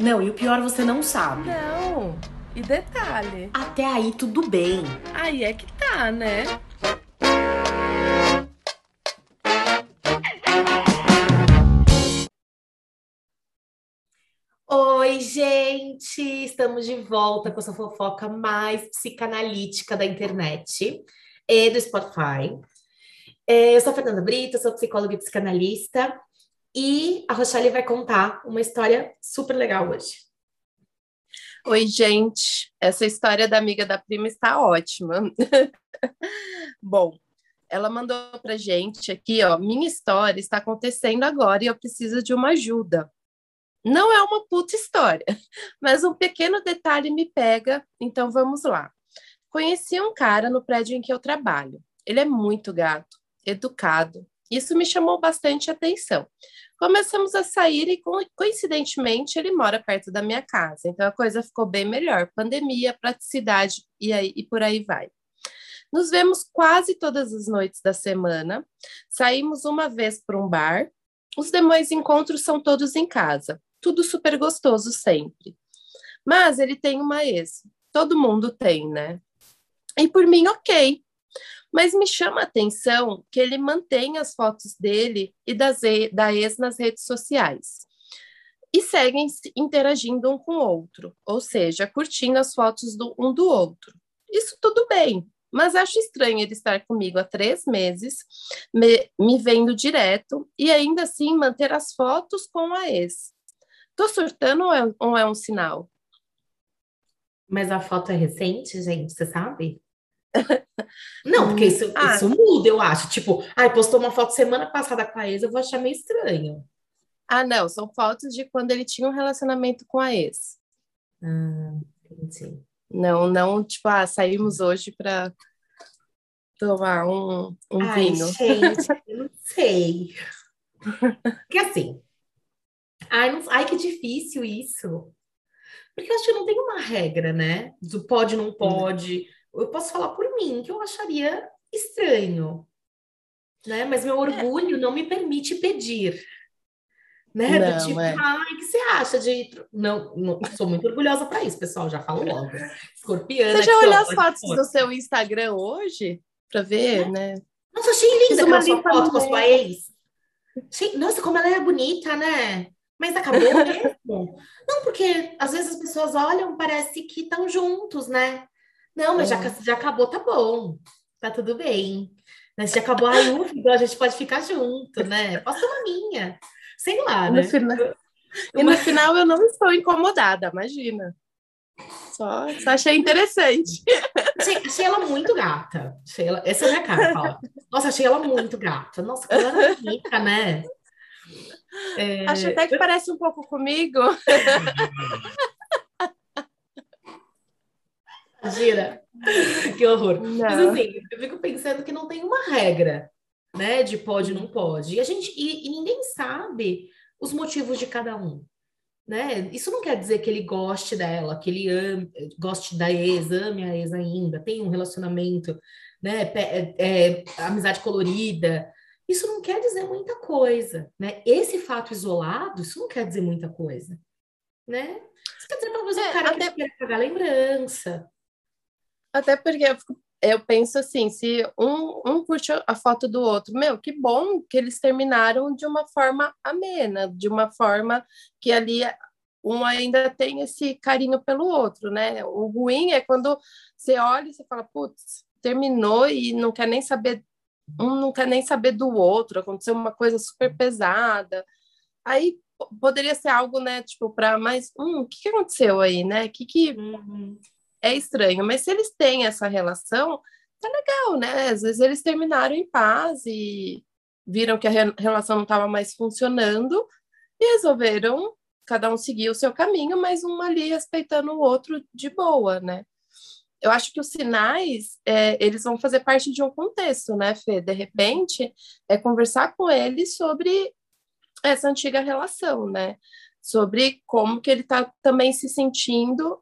Não, e o pior você não sabe. Não. E detalhe. Até aí tudo bem. Aí é que tá, né? Oi, gente! Estamos de volta com essa fofoca mais psicanalítica da internet e do Spotify. É, eu sou a Fernanda Brito, sou psicóloga e psicanalista e a Rochelle vai contar uma história super legal hoje. Oi, gente. Essa história da amiga da prima está ótima. Bom, ela mandou pra gente aqui, ó, minha história está acontecendo agora e eu preciso de uma ajuda. Não é uma puta história, mas um pequeno detalhe me pega, então vamos lá. Conheci um cara no prédio em que eu trabalho. Ele é muito gato, educado, isso me chamou bastante atenção. Começamos a sair e, coincidentemente, ele mora perto da minha casa. Então, a coisa ficou bem melhor. Pandemia, praticidade e, aí, e por aí vai. Nos vemos quase todas as noites da semana. Saímos uma vez para um bar. Os demais encontros são todos em casa. Tudo super gostoso sempre. Mas ele tem uma ex. Todo mundo tem, né? E por mim, ok. Mas me chama a atenção que ele mantém as fotos dele e das, da ex nas redes sociais. E seguem interagindo um com o outro, ou seja, curtindo as fotos do, um do outro. Isso tudo bem, mas acho estranho ele estar comigo há três meses, me, me vendo direto e ainda assim manter as fotos com a ex. Tô surtando ou é, ou é um sinal? Mas a foto é recente, gente, você sabe? Não, porque isso, ah. isso muda, eu acho. Tipo, ai, postou uma foto semana passada com a ex, eu vou achar meio estranho. Ah, não, são fotos de quando ele tinha um relacionamento com a ex. Ah, entendi. Não, não, tipo, ah, saímos hoje para tomar um, um ai, vinho. Gente, eu não sei. Porque assim, ai, não, ai, que difícil isso. Porque eu acho que não tem uma regra, né? Do pode, não pode. Hum eu posso falar por mim, que eu acharia estranho, né? Mas meu orgulho é. não me permite pedir. Né? Não, Do tipo, é. ai, o que você acha de. Não, não sou muito orgulhosa para isso, pessoal, já falo logo. Escorpiana. Você já olhou as fotos do seu Instagram hoje? Para ver, é. né? Nossa, achei linda aquela sua foto com a sua ex. Nossa, como ela é bonita, né? Mas acabou mesmo? não, porque às vezes as pessoas olham, parece que estão juntos, né? Não, mas é. já, já acabou, tá bom. Tá tudo bem. Mas já acabou, aí a gente pode ficar junto, né? Posso uma minha. Sei lá, né? No final... E no final eu não estou incomodada, imagina. Só, só achei interessante. Achei, achei, ela muito gata. Achei ela, essa é a minha cara, fala. Nossa, achei ela muito gata. Nossa, como ela é bonita, né? É... Acho até que parece um pouco comigo. Gira. Que horror. Não. Mas assim, eu fico pensando que não tem uma regra, né? De pode não pode. E a gente e, e ninguém sabe os motivos de cada um. Né? Isso não quer dizer que ele goste dela, que ele ame, goste da ex, ame a ex ainda, tem um relacionamento, né? É, é, amizade colorida. Isso não quer dizer muita coisa, né? Esse fato isolado, isso não quer dizer muita coisa, né? Isso quer dizer talvez é, um cara até... que quer pagar lembrança, até porque eu, eu penso assim, se um, um curte a foto do outro, meu, que bom que eles terminaram de uma forma amena, de uma forma que ali um ainda tem esse carinho pelo outro, né? O ruim é quando você olha e você fala, putz, terminou e não quer nem saber, um não quer nem saber do outro, aconteceu uma coisa super pesada. Aí poderia ser algo, né, tipo, para mais, hum, o que, que aconteceu aí, né? Que que uhum é estranho, mas se eles têm essa relação, tá legal, né? Às vezes eles terminaram em paz e viram que a relação não estava mais funcionando e resolveram cada um seguir o seu caminho, mas um ali respeitando o outro de boa, né? Eu acho que os sinais, é, eles vão fazer parte de um contexto, né, Fê? De repente, é conversar com ele sobre essa antiga relação, né? Sobre como que ele está também se sentindo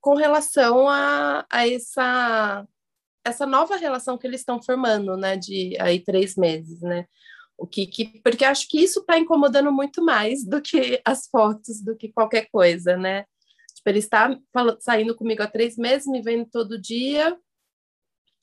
com relação a, a essa, essa nova relação que eles estão formando, né, de aí três meses, né? O que, que porque acho que isso está incomodando muito mais do que as fotos, do que qualquer coisa, né? Tipo, ele está saindo comigo há três meses, me vendo todo dia,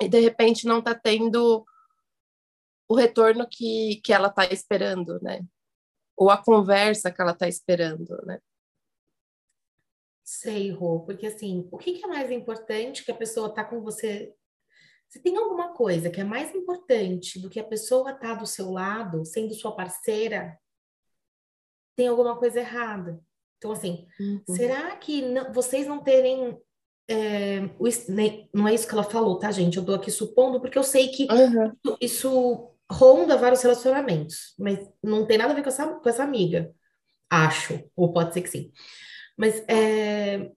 e de repente não está tendo o retorno que, que ela está esperando, né? Ou a conversa que ela está esperando, né? Sei, Rô, porque assim, o que, que é mais importante que a pessoa tá com você? Se tem alguma coisa que é mais importante do que a pessoa tá do seu lado, sendo sua parceira, tem alguma coisa errada. Então, assim, uhum. será que não, vocês não terem. É, o, não é isso que ela falou, tá, gente? Eu tô aqui supondo, porque eu sei que uhum. isso, isso ronda vários relacionamentos, mas não tem nada a ver com essa, com essa amiga. Acho, ou pode ser que sim. Mas é,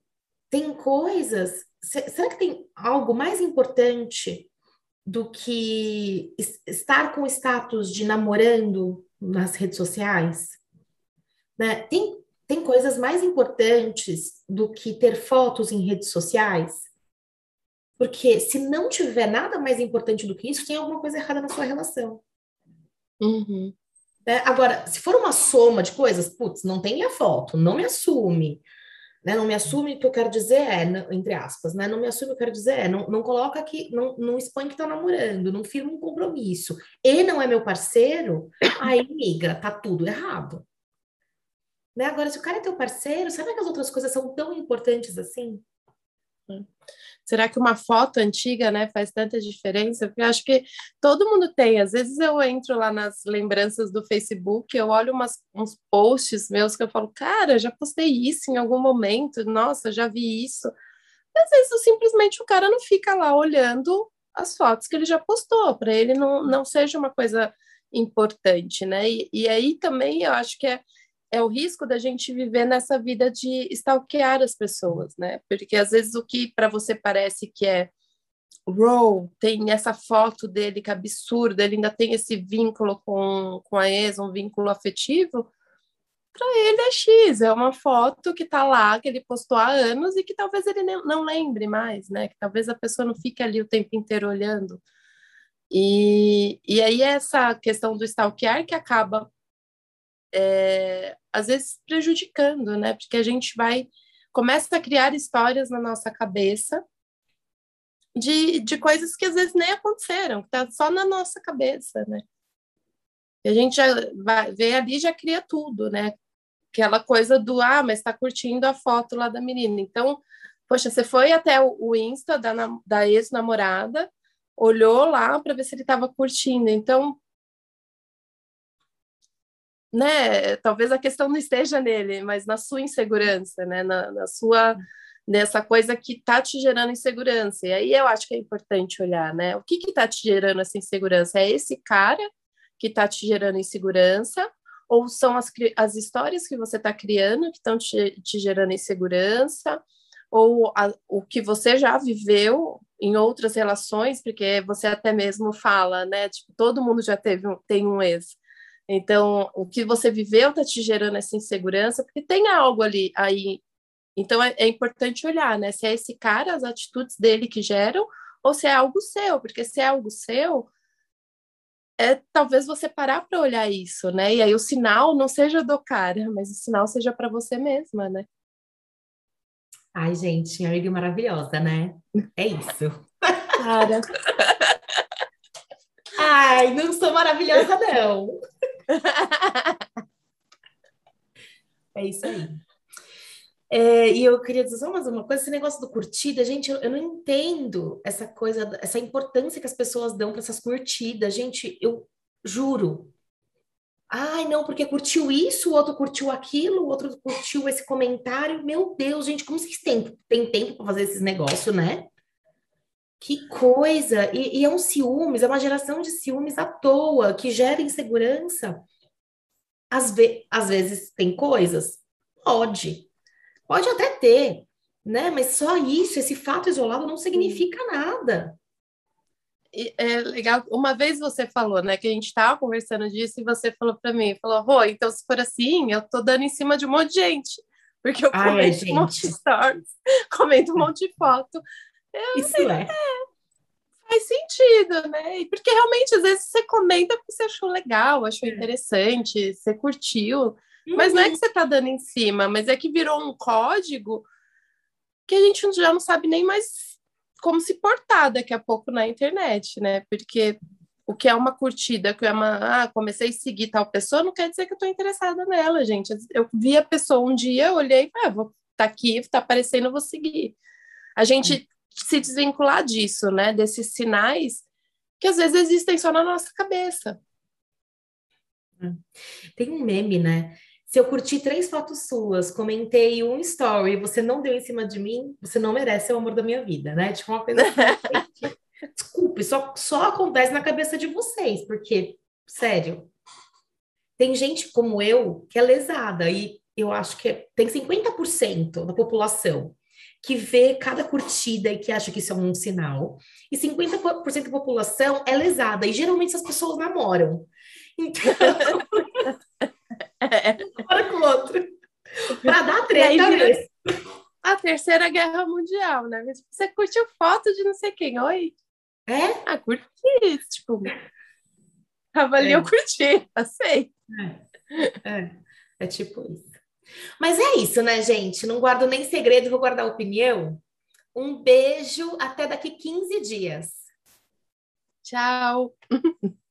tem coisas. Será que tem algo mais importante do que estar com status de namorando nas redes sociais? Né? Tem, tem coisas mais importantes do que ter fotos em redes sociais? Porque se não tiver nada mais importante do que isso, tem alguma coisa errada na sua relação. Uhum. Né? Agora, se for uma soma de coisas, putz, não tem minha foto, não me assume. Né? Não me assume o que eu quero dizer é, entre aspas, né? Não me assume eu quero dizer é, não, não coloca que, não, não expõe que tá namorando, não firma um compromisso. E não é meu parceiro, aí, miga, tá tudo errado. Né? Agora, se o cara é teu parceiro, será que as outras coisas são tão importantes assim? Será que uma foto antiga, né, faz tanta diferença? Porque eu acho que todo mundo tem. Às vezes eu entro lá nas lembranças do Facebook, eu olho umas, uns posts meus que eu falo, cara, já postei isso em algum momento, nossa, já vi isso. Às vezes simplesmente o cara não fica lá olhando as fotos que ele já postou, para ele não, não seja uma coisa importante, né? E, e aí também eu acho que é é o risco da gente viver nessa vida de stalkear as pessoas, né? Porque às vezes o que para você parece que é Row, tem essa foto dele que é absurda, ele ainda tem esse vínculo com, com a ex, um vínculo afetivo, para ele é X, é uma foto que está lá, que ele postou há anos e que talvez ele não lembre mais, né? Que talvez a pessoa não fique ali o tempo inteiro olhando. E, e aí essa questão do stalkear que acaba é, às vezes prejudicando, né? Porque a gente vai começa a criar histórias na nossa cabeça de, de coisas que às vezes nem aconteceram, que tá só na nossa cabeça, né? E a gente já vai vê ali já cria tudo, né? Aquela coisa do ah, mas está curtindo a foto lá da menina. Então, poxa, você foi até o, Insta da, da ex-namorada, olhou lá para ver se ele estava curtindo. Então, né, talvez a questão não esteja nele, mas na sua insegurança, né, na, na sua nessa coisa que está te gerando insegurança. E aí eu acho que é importante olhar, né? O que está te gerando essa insegurança? É esse cara que está te gerando insegurança? Ou são as, as histórias que você está criando que estão te, te, gerando insegurança? Ou a, o que você já viveu em outras relações? Porque você até mesmo fala, né? Tipo, todo mundo já teve um, tem um ex. Então, o que você viveu está te gerando essa insegurança, porque tem algo ali aí. Então, é, é, importante olhar, né? Se é esse cara, as atitudes dele que geram, ou se é algo seu, porque se é algo seu, é talvez você parar para olhar isso, né? E aí o sinal não seja do cara, mas o sinal seja para você mesma, né? Ai, gente, minha amiga maravilhosa, né? É isso. Cara. Ai, não sou maravilhosa, não. é isso aí. É, e eu queria dizer só mais uma coisa: esse negócio do curtida, gente, eu, eu não entendo essa coisa, essa importância que as pessoas dão para essas curtidas. Gente, eu juro. Ai, não, porque curtiu isso, o outro curtiu aquilo, o outro curtiu esse comentário. Meu Deus, gente, como vocês têm, tempo para fazer esses negócios, né? Que coisa! E, e, é um ciúmes, é uma geração de ciúmes à toa, que gera insegurança. Às, ve às vezes tem coisas? Pode. Pode até ter, né? Mas só isso, esse fato isolado não significa nada. é legal, uma vez você falou, né, que a gente estava conversando disso e você falou para mim, falou, Rô, então se for assim, eu tô dando em cima de um monte de gente, porque eu Ai, comento gente. um monte de stories, comento um monte de foto, eu Isso é. é. faz sentido, né? Porque realmente, às vezes, você comenta porque você achou legal, achou é. interessante, você curtiu. Uhum. Mas não é que você está dando em cima, mas é que virou um código que a gente já não sabe nem mais como se portar daqui a pouco na internet, né? Porque o que é uma curtida, que é uma, ah, comecei a seguir tal pessoa, não quer dizer que eu estou interessada nela, gente. Eu vi a pessoa um dia, olhei e falei, ah, vou tá aqui, tá aparecendo, eu vou seguir. A gente se desvincular disso, né? Desses sinais que às vezes existem só na nossa cabeça. Tem um meme, né? Se eu curti três fotos suas, comentei um story, você não deu em cima de mim, você não merece o amor da minha vida, né? Tipo, uma coisa. Assim, desculpe, só, só acontece na cabeça de vocês, porque, sério, tem gente como eu que é lesada, e eu acho que tem 50% da população que vê cada curtida e que acha que isso é um sinal, e 50% da população é lesada, e geralmente essas pessoas namoram. Então, um com o outro. Para dar treta aí, A terceira guerra mundial, né? Você curtiu foto de não sei quem, oi? É? Ah, curti, tipo. Avaliou, é. curti, passei. É. é, é tipo isso. Mas é isso, né, gente? Não guardo nem segredo, vou guardar opinião. Um beijo, até daqui 15 dias. Tchau.